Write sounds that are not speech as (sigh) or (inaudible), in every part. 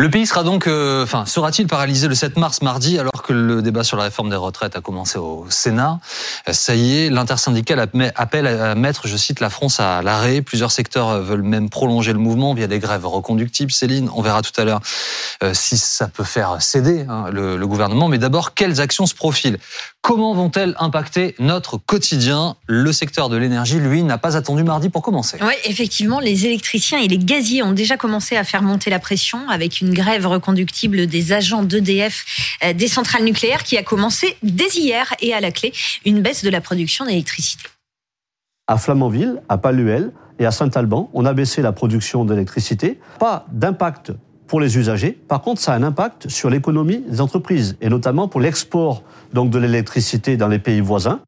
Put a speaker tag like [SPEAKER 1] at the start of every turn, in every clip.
[SPEAKER 1] Le pays sera donc, euh, enfin, sera-t-il paralysé le 7 mars, mardi, alors que le débat sur la réforme des retraites a commencé au Sénat? Ça y est, l'intersyndicale appelle à mettre, je cite, la France à l'arrêt. Plusieurs secteurs veulent même prolonger le mouvement via des grèves reconductibles. Céline, on verra tout à l'heure euh, si ça peut faire céder hein, le, le gouvernement. Mais d'abord, quelles actions se profilent? Comment vont-elles impacter notre quotidien? Le secteur de l'énergie, lui, n'a pas attendu mardi pour commencer.
[SPEAKER 2] Oui, effectivement, les électriciens et les gaziers ont déjà commencé à faire monter la pression avec une grève reconductible des agents d'EDF euh, des centrales nucléaires qui a commencé dès hier et à la clé une baisse de la production d'électricité.
[SPEAKER 3] À Flamanville, à Paluel et à Saint-Alban, on a baissé la production d'électricité. Pas d'impact pour les usagers. Par contre, ça a un impact sur l'économie des entreprises et notamment pour l'export de l'électricité dans les pays voisins.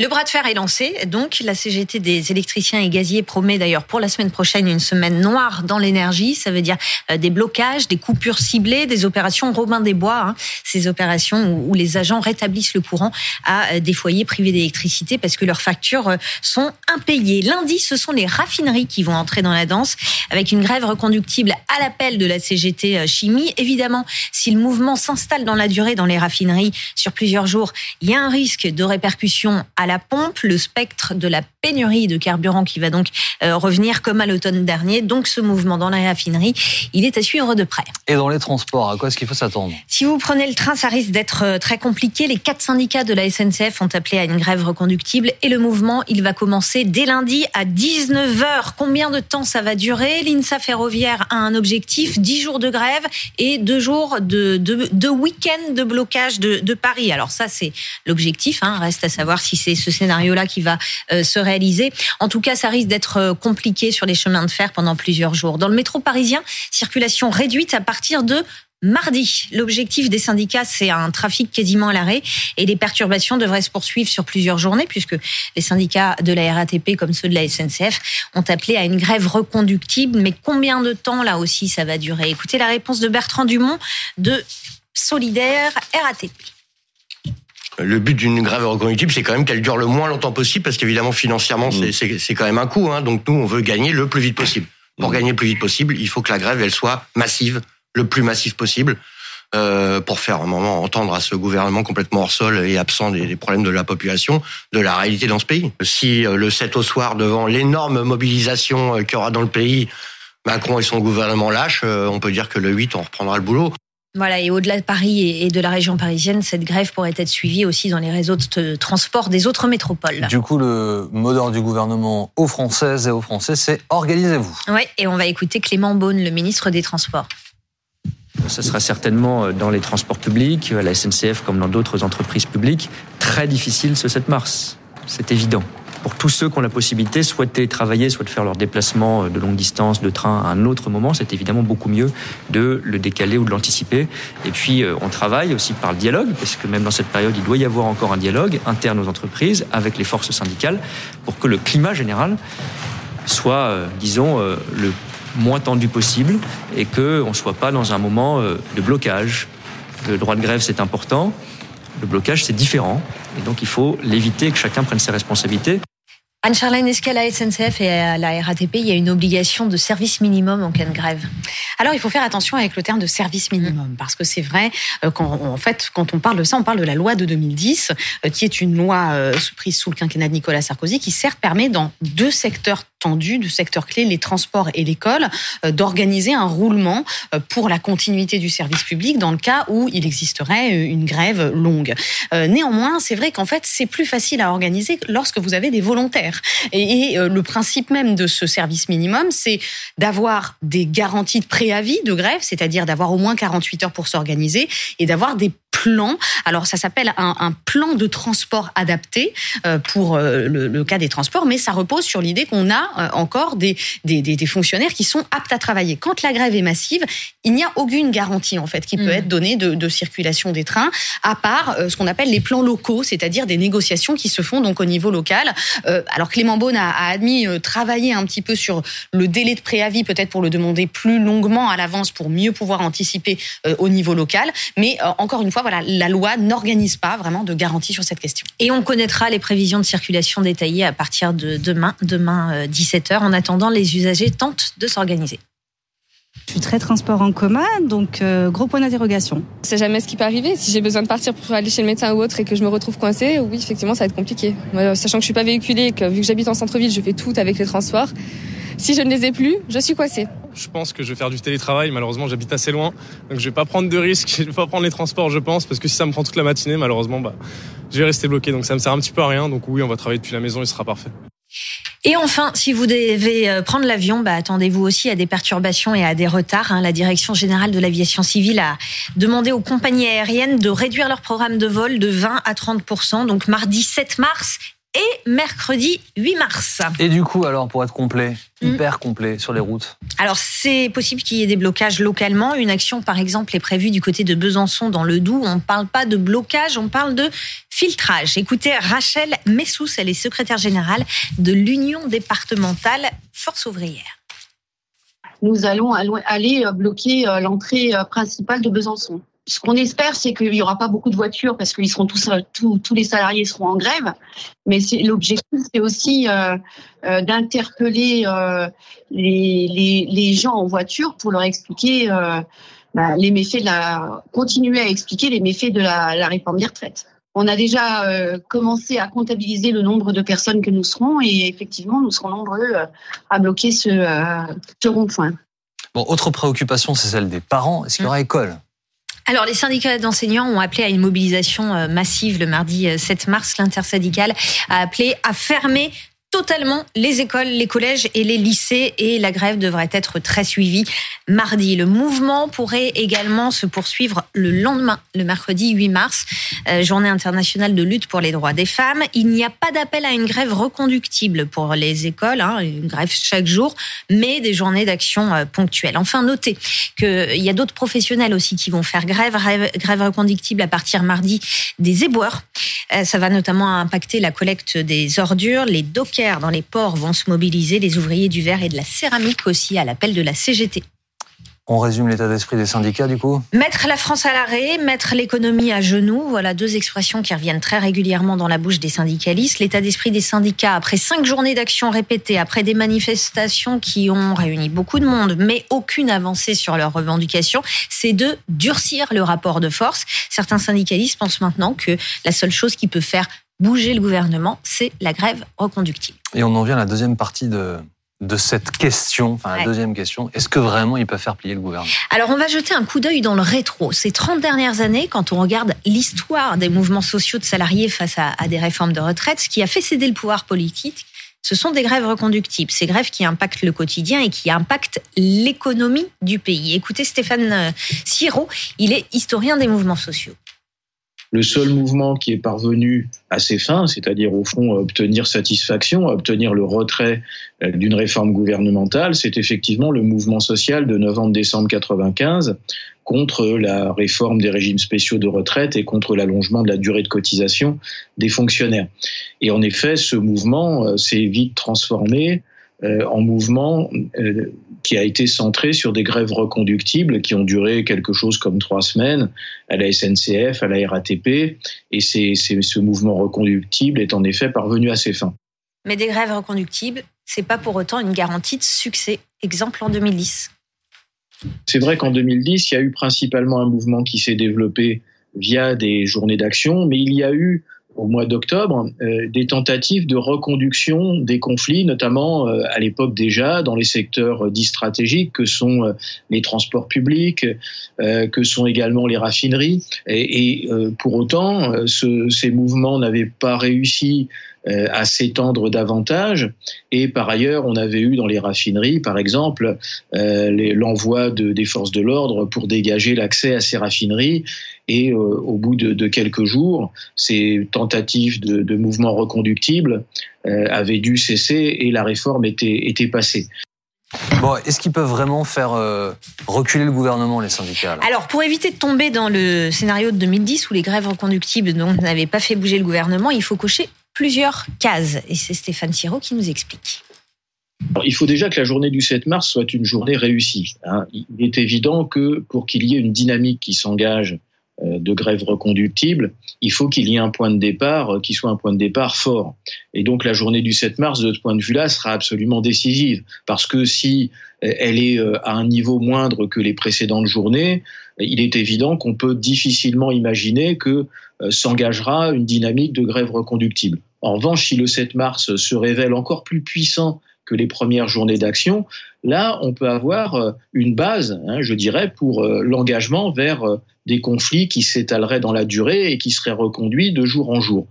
[SPEAKER 2] Le bras de fer est lancé. Donc, la CGT des électriciens et gaziers promet d'ailleurs pour la semaine prochaine une semaine noire dans l'énergie. Ça veut dire euh, des blocages, des coupures ciblées, des opérations Robin des Bois. Hein. Ces opérations où les agents rétablissent le courant à euh, des foyers privés d'électricité parce que leurs factures euh, sont impayées. Lundi, ce sont les raffineries qui vont entrer dans la danse avec une grève reconductible à l'appel de la CGT Chimie. Évidemment, si le mouvement s'installe dans la durée dans les raffineries sur plusieurs jours, il y a un risque de répercussion à la pompe, le spectre de la pénurie de carburant qui va donc euh, revenir comme à l'automne dernier. Donc ce mouvement dans la raffinerie, il est à suivre de près.
[SPEAKER 1] Et dans les transports, à quoi est-ce qu'il faut s'attendre?
[SPEAKER 2] Si vous prenez le train, ça risque d'être euh, très compliqué. Les quatre syndicats de la SNCF ont appelé à une grève reconductible et le mouvement, il va commencer dès lundi à 19h. Combien de temps ça va durer? L'INSA Ferroviaire a un objectif, 10 jours de grève et 2 jours de, de, de week-end de blocage de, de Paris. Alors ça, c'est l'objectif. Hein. Reste à savoir si c'est ce scénario-là qui va euh, se réaliser. En tout cas, ça risque d'être euh, compliqué sur les chemins de fer pendant plusieurs jours. Dans le métro parisien, circulation réduite à partir de Mardi, l'objectif des syndicats, c'est un trafic quasiment à l'arrêt et les perturbations devraient se poursuivre sur plusieurs journées puisque les syndicats de la RATP comme ceux de la SNCF ont appelé à une grève reconductible. Mais combien de temps là aussi ça va durer? Écoutez la réponse de Bertrand Dumont de Solidaire RATP
[SPEAKER 4] le but d'une grève reconductible, c'est quand même qu'elle dure le moins longtemps possible, parce qu'évidemment, financièrement, mmh. c'est quand même un coût. Hein. Donc nous, on veut gagner le plus vite possible. Pour mmh. gagner le plus vite possible, il faut que la grève, elle soit massive, le plus massive possible, euh, pour faire un moment entendre à ce gouvernement complètement hors sol et absent des, problèmes de la population, de la réalité dans ce pays. Si euh, le 7 au soir, devant l'énorme mobilisation euh, qu'il y aura dans le pays, Macron et son gouvernement lâchent, on peut dire que le 8, on reprendra le boulot.
[SPEAKER 2] Voilà, et au-delà de Paris et de la région parisienne, cette grève pourrait être suivie aussi dans les réseaux de transport des autres métropoles.
[SPEAKER 1] Du coup, le mot d'ordre du gouvernement aux Françaises et aux Français, c'est organisez-vous.
[SPEAKER 2] Oui, et on va écouter Clément Beaune, le ministre des Transports.
[SPEAKER 5] Ce sera certainement dans les transports publics, à la SNCF comme dans d'autres entreprises publiques, très difficile ce 7 mars. C'est évident pour tous ceux qui ont la possibilité, soit de télétravailler, soit de faire leur déplacement euh, de longue distance, de train à un autre moment, c'est évidemment beaucoup mieux de le décaler ou de l'anticiper. Et puis, euh, on travaille aussi par le dialogue, parce que même dans cette période, il doit y avoir encore un dialogue interne aux entreprises avec les forces syndicales pour que le climat général soit, euh, disons, le moins tendu possible et qu'on ne soit pas dans un moment de blocage. Le droit de grève, c'est important. Le blocage, c'est différent. Et donc, il faut l'éviter, que chacun prenne ses responsabilités.
[SPEAKER 2] Anne-Charlène, est-ce qu'à la SNCF et à la RATP, il y a une obligation de service minimum en cas de grève?
[SPEAKER 6] Alors, il faut faire attention avec le terme de service minimum, parce que c'est vrai, euh, quand, en fait, quand on parle de ça, on parle de la loi de 2010, euh, qui est une loi euh, prise sous le quinquennat de Nicolas Sarkozy, qui certes permet dans deux secteurs tendus, deux secteurs clés, les transports et l'école, d'organiser un roulement pour la continuité du service public dans le cas où il existerait une grève longue. Néanmoins, c'est vrai qu'en fait, c'est plus facile à organiser lorsque vous avez des volontaires. Et, euh, le principe même de ce service minimum, c'est d'avoir des garanties de préavis de grève, c'est-à-dire d'avoir au moins 48 heures pour s'organiser et d'avoir des plan. Alors ça s'appelle un, plan de transport adapté euh, pour euh, le, cas des transports, mais ça repose sur l'idée qu'on a euh, encore des, des, fonctionnaires qui sont aptes à travailler. Quand la grève est massive, il n'y a aucune garantie en fait qui peut mmh. être donnée de, circulation des trains, à part ce qu'on appelle les plans locaux, c'est-à-dire des négociations qui se font donc au niveau local. alors Clément Beaune a, a admis travailler un petit peu sur le délai de préavis, peut-être pour le demander plus longuement à l'avance pour mieux pouvoir anticiper au niveau local. Mais encore une fois, voilà, la loi n'organise pas vraiment de garantie sur cette question.
[SPEAKER 2] Et on connaîtra les prévisions de circulation détaillées à partir de demain, demain 17h. Euh, en attendant, les usagers tentent de s'organiser.
[SPEAKER 7] Je suis très transport en commun, donc euh, gros point d'interrogation.
[SPEAKER 8] C'est jamais ce qui peut arriver. Si j'ai besoin de partir pour aller chez le médecin ou autre et que je me retrouve coincée, oui, effectivement, ça va être compliqué. sachant que je suis pas véhiculée, que vu que j'habite en centre-ville, je fais tout avec les transports. Si je ne les ai plus, je suis coincée.
[SPEAKER 9] Je pense que je vais faire du télétravail. Malheureusement, j'habite assez loin, donc je vais pas prendre de risques. (laughs) Je vais pas prendre les transports, je pense, parce que si ça me prend toute la matinée, malheureusement, bah, je vais rester bloqué. Donc ça me sert un petit peu à rien. Donc oui, on va travailler depuis la maison, ce sera parfait.
[SPEAKER 2] Et enfin, si vous devez euh, prendre l'avion, bah, attendez-vous aussi à des perturbations et à des retards. Hein. La Direction générale de l'aviation civile a demandé aux compagnies aériennes de réduire leur programme de vol de 20 à 30% Donc mardi 7 mars et mercredi 8 mars.
[SPEAKER 1] Et du coup, alors, pour être complet, mm. hyper complet sur les routes
[SPEAKER 2] Alors, c'est possible qu'il y ait des blocages localement. Une action, par exemple, est prévue du côté de Besançon, dans le Doubs. On ne parle pas de blocage, on parle de filtrage. Écoutez, Rachel Messous, elle est secrétaire générale de l'Union départementale Force ouvrière.
[SPEAKER 10] Nous allons aller bloquer euh, l'entrée euh, principale de Besançon ce qu'on espère, c'est qu'il n'y aura pas beaucoup de voitures parce qu'ils seront tous, tous, les salariés seront en grève. Mais l'objectif, c'est aussi euh, euh, d'interpeller euh, les, les, gens en voiture pour leur expliquer bah, les méfaits de la, continuer à expliquer les méfaits de la, la réforme des retraites. On a déjà commencé à comptabiliser le nombre de personnes que nous serons et effectivement, nous serons nombreux à bloquer ce, ce rond-point.
[SPEAKER 1] Bon, autre préoccupation, c'est celle des parents. Est-ce qu'il y aura école?
[SPEAKER 2] Alors, les syndicats d'enseignants ont appelé à une mobilisation euh, massive le mardi 7 euh, mars. L'intersyndicale a appelé à fermer totalement les écoles, les collèges et les lycées et la grève devrait être très suivie mardi. Le mouvement pourrait également se poursuivre le lendemain, le mercredi 8 mars, euh, journée internationale de lutte pour les droits des femmes. Il n'y a pas d'appel à une grève reconductible pour les écoles, hein, une grève chaque jour, mais des journées d'action euh, ponctuelles. Enfin, notez qu'il y a d'autres professionnels aussi qui vont faire grève, grève reconductible à partir mardi des éboueurs. Euh, ça va notamment impacter la collecte des ordures, les dans les ports vont se mobiliser, les ouvriers du verre et de la céramique aussi à l'appel de la CGT.
[SPEAKER 1] On résume l'état d'esprit des syndicats du coup
[SPEAKER 2] Mettre la France à l'arrêt, mettre l'économie à genoux, voilà deux expressions qui reviennent très régulièrement dans la bouche des syndicalistes. L'état d'esprit des syndicats, après cinq journées d'action répétées, après des manifestations qui ont réuni beaucoup de monde, mais aucune avancée sur leurs revendications, c'est de durcir le rapport de force. Certains syndicalistes pensent maintenant que la seule chose qui peut faire bouger le gouvernement, c'est la grève reconductible.
[SPEAKER 1] Et on en vient à la deuxième partie de, de cette question, enfin la deuxième question, est-ce que vraiment ils peuvent faire plier le gouvernement?
[SPEAKER 2] Alors on va jeter un coup d'œil dans le rétro. Ces 30 dernières années, quand on regarde l'histoire des mouvements sociaux de salariés face à, à, des réformes de retraite, ce qui a fait céder le pouvoir politique, ce sont des grèves reconductibles, ces grèves qui impactent le quotidien et qui impactent l'économie du pays. Écoutez Stéphane euh, Siro, il est historien des mouvements sociaux.
[SPEAKER 11] Le seul mouvement qui est parvenu à ses fins, c'est-à-dire au fond obtenir satisfaction, obtenir le retrait euh, d'une réforme gouvernementale, c'est effectivement le mouvement social de novembre-décembre 95 contre la réforme des régimes spéciaux de retraite et contre l'allongement de la durée de cotisation des fonctionnaires. Et en effet, ce mouvement euh, s'est vite transformé en mouvement euh, qui a été centré sur des grèves reconductibles qui ont duré quelque chose comme trois semaines à la SNCF, à la RATP, et c'est, ce mouvement reconductible est en effet parvenu à ses fins.
[SPEAKER 2] Mais des grèves reconductibles, c'est pas pour autant une garantie de succès. Exemple en 2010.
[SPEAKER 11] C'est vrai qu'en 2010, il y a eu principalement un mouvement qui s'est développé via des journées d'action, mais il y a eu au mois d'octobre euh, des tentatives de reconduction des conflits, notamment euh, à l'époque déjà dans les secteurs dits stratégiques que sont euh, les transports publics, que sont également les raffineries. Et, et pour autant, ce, ces mouvements n'avaient pas réussi à s'étendre davantage. Et par ailleurs, on avait eu dans les raffineries, par exemple, l'envoi de, des forces de l'ordre pour dégager l'accès à ces raffineries. Et au bout de, de, quelques jours, ces tentatives de, de mouvement reconductible euh, avaient dû cesser et la réforme était, était passée.
[SPEAKER 1] Bon, est-ce qu'ils peuvent vraiment faire euh, reculer le gouvernement, les syndicats
[SPEAKER 2] Alors, pour éviter de tomber dans le scénario de 2010 où les grèves reconductibles n'avaient pas fait bouger le gouvernement, il faut cocher plusieurs cases. Et c'est Stéphane Thiraud qui nous explique.
[SPEAKER 11] il faut déjà que la journée du 7 mars soit une journée réussie. Hein. Il est évident que pour qu'il y ait une dynamique qui s'engage euh, de grève reconductible, il faut qu'il y ait un point de départ euh, qui soit un point de départ fort. Et donc la journée du 7 mars, de ce point de vue-là, sera absolument décisive. Parce que si elle est à un niveau moindre que les précédentes journées, il est évident qu'on peut difficilement imaginer que s'engagera une dynamique de grève reconductible. En revanche, si le 7 mars se révèle encore plus puissant que les premières journées d'action, là, on peut avoir euh, une base, hein, je dirais, pour euh, l'engagement vers euh, des conflits qui s'étaleraient dans la durée et qui seraient reconduits de jour en jour.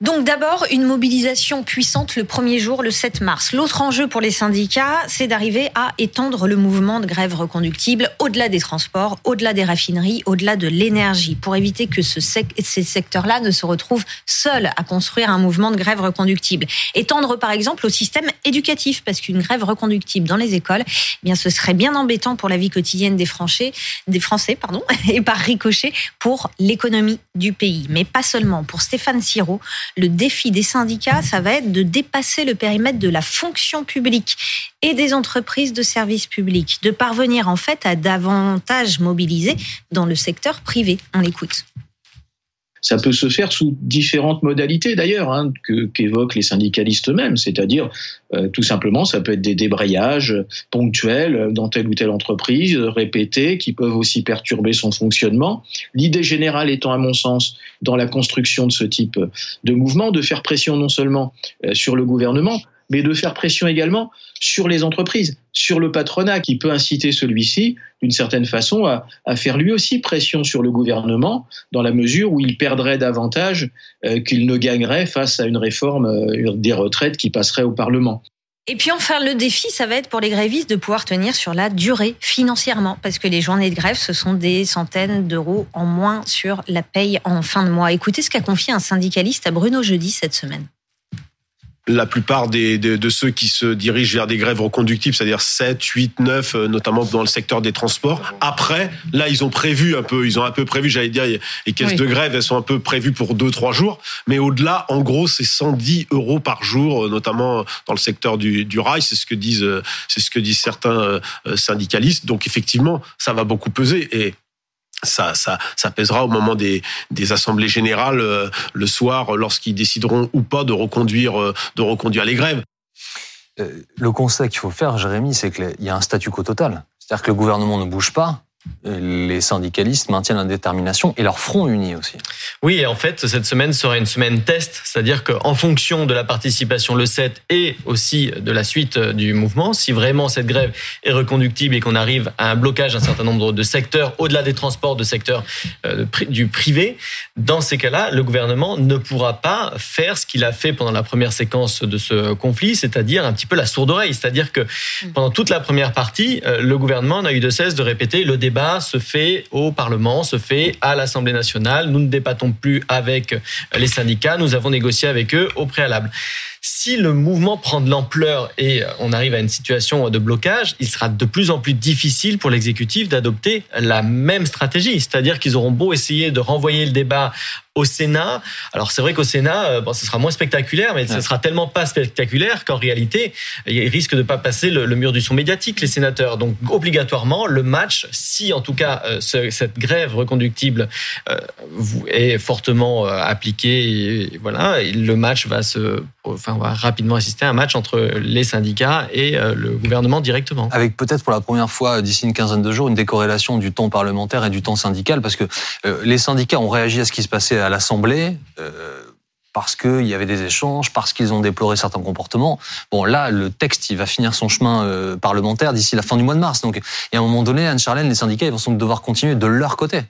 [SPEAKER 2] Donc d'abord, une mobilisation puissante le premier jour, le 7 mars. L'autre enjeu pour les syndicats, c'est d'arriver à étendre le mouvement de grève reconductible au-delà des transports, au-delà des raffineries, au-delà de l'énergie, pour éviter que ce ces secteurs-là ne se retrouvent seuls à construire un mouvement de grève reconductible. Étendre par exemple au système éducatif, parce qu'une grève reconductible dans les écoles, eh bien ce serait bien embêtant pour la vie quotidienne des Français, des Français pardon, (laughs) et par ricochet pour l'économie du pays. Mais pas seulement. Pour Stéphane Siro, le défi des syndicats, ça va être de dépasser le périmètre de la fonction publique et des entreprises de services publics, de parvenir en fait à davantage mobiliser dans le secteur privé. On l'écoute.
[SPEAKER 11] Ça peut se faire sous différentes modalités d'ailleurs, hein, qu'évoquent les syndicalistes eux-mêmes, c'est-à-dire euh, tout simplement ça peut être des débrayages ponctuels dans telle ou telle entreprise, répétés, qui peuvent aussi perturber son fonctionnement. L'idée générale étant à mon sens dans la construction de ce type de mouvement, de faire pression non seulement euh, sur le gouvernement, mais de faire pression également sur les entreprises, sur le patronat, qui peut inciter celui-ci, d'une certaine façon, à, faire lui aussi pression sur le gouvernement, dans la mesure où il perdrait davantage euh, qu'il ne gagnerait face à une réforme euh, des retraites qui passerait au Parlement.
[SPEAKER 2] Et puis enfin, le défi, ça va être pour les grévistes de pouvoir tenir sur la durée financièrement, parce que les journées de grève, ce sont des centaines d'euros en moins sur la paye en fin de mois. Écoutez ce qu'a confié un syndicaliste à Bruno Jeudi cette semaine
[SPEAKER 12] la plupart des, de, ceux qui se dirigent vers des grèves reconductibles, c'est-à-dire 7, 8, 9, notamment dans le secteur des transports. Après, là, ils ont prévu un peu, ils ont un peu prévu, j'allais dire, les caisses de grève, elles sont un peu prévues pour 2, 3 jours. Mais au-delà, en gros, c'est 110 euros par jour, euh, notamment dans le secteur du, du rail. C'est ce que disent, euh, c'est ce que disent certains euh, syndicalistes. Donc, effectivement, ça va beaucoup peser. Et ça, ça, ça pèsera au moment des, des assemblées générales euh, le soir, lorsqu'ils décideront ou pas de reconduire, euh, de reconduire les grèves.
[SPEAKER 1] Euh, le constat qu'il faut faire, Jérémy, c'est qu'il y a un statu quo total. C'est-à-dire que le gouvernement ne bouge pas, les syndicalistes maintiennent la détermination et leur front uni aussi.
[SPEAKER 13] Oui, et en fait, cette semaine sera une semaine test, c'est-à-dire qu'en fonction de la participation le 7 et aussi de la suite du mouvement, si vraiment cette grève est reconductible et qu'on arrive à un blocage d'un certain nombre de secteurs, au-delà des transports, de secteurs euh, du privé, dans ces cas-là, le gouvernement ne pourra pas faire ce qu'il a fait pendant la première séquence de ce conflit, c'est-à-dire un petit peu la sourde oreille, c'est-à-dire que pendant toute la première partie, euh, le gouvernement n'a eu de cesse de répéter le débat se fait au Parlement, se fait à l'Assemblée nationale. Nous ne débattons plus avec les syndicats. Nous avons négocié avec eux au préalable. Si le mouvement prend de l'ampleur et on arrive à une situation de blocage, il sera de plus en plus difficile pour l'exécutif d'adopter la même stratégie. C'est-à-dire qu'ils auront beau essayer de renvoyer le débat au Sénat. Alors c'est vrai qu'au Sénat, euh, bon, ce sera moins spectaculaire, mais ce sera tellement pas spectaculaire qu'en réalité, ils risquent de pas passer le, mur du son médiatique, les sénateurs. Donc obligatoirement, le match, si en tout cas euh, cette grève reconductible euh, est fortement appliquée, voilà, le match va se, enfin, on va rapidement assister à un match entre les syndicats et le gouvernement directement.
[SPEAKER 1] Avec peut-être pour la première fois d'ici une quinzaine de jours une décorrélation du temps parlementaire et du temps syndical, parce que les syndicats ont réagi à ce qui se passait à à l'Assemblée. Euh, parce qu'il y avait des échanges, parce qu'ils ont déploré certains comportements. Bon, là, le texte, il va finir son chemin euh, parlementaire d'ici la fin du mois de mars. Donc, et à un moment donné, Anne-Charlène, les syndicats, ils vont devoir continuer de leur côté.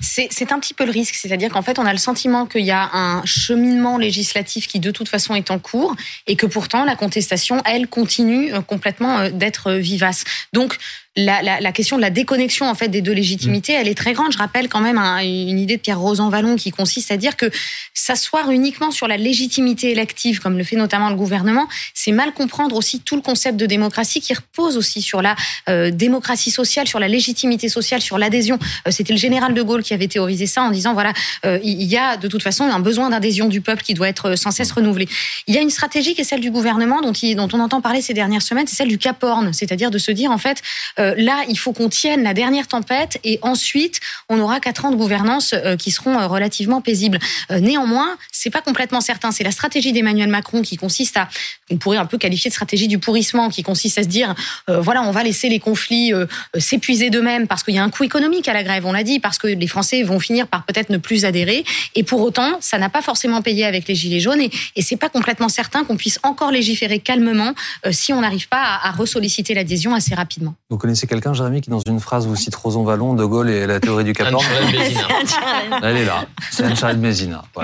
[SPEAKER 6] C'est un petit peu le risque. C'est-à-dire qu'en fait, on a le sentiment qu'il y a un cheminement législatif qui, de toute façon, est en cours et que pourtant, la contestation, elle, continue euh, complètement d'être vivace. Donc, la, la, la, question de la déconnexion en fait des deux légitimités, elle est très grande. Je rappelle quand même une idée de Pierre Rosanvallon qui consiste à dire que s'asseoir uniquement sur la légitimité élective, comme le fait notamment le gouvernement, c'est mal comprendre aussi tout le concept de démocratie qui repose aussi sur la euh, démocratie sociale, sur la légitimité sociale, sur l'adhésion. Euh, c'était le général de Gaulle qui avait théorisé ça en disant voilà, euh, il y a de toute façon un besoin d'adhésion du peuple qui doit être sans cesse renouvelé. Il y a une stratégie qui est celle du gouvernement dont, il, dont on entend parler ces dernières semaines, c'est celle du cap c'est-à-dire de se dire en fait Euh, là, il faut qu'on tienne la dernière tempête et ensuite, on aura quatre ans de gouvernance euh, qui seront euh, relativement paisibles. Néanmoins, c'est pas complètement certain. C'est la stratégie d'Emmanuel Macron qui consiste à, on pourrait un peu qualifier de stratégie du pourrissement, qui consiste à se dire, voilà, on va laisser les conflits s'épuiser d'eux-mêmes parce qu'il y a un coût économique à la grève, on l'a dit, parce que les Français vont finir par peut-être ne plus adhérer. Et pour autant, ça n'a pas forcément payé avec les gilets jaunes et, et c'est pas complètement certain qu'on puisse encore légiférer calmement si on n'arrive pas à, à ressolliciter l'adhésion assez rapidement.
[SPEAKER 1] Connaissez quelqu'un, Jérémy, qui dans une phrase vous cite Roson Vallon, De Gaulle et la théorie du Cap Horn
[SPEAKER 13] Anne-Charlotte Bézina. (laughs)
[SPEAKER 1] Elle est là. C'est Anne-Charlotte Mézina. Voilà.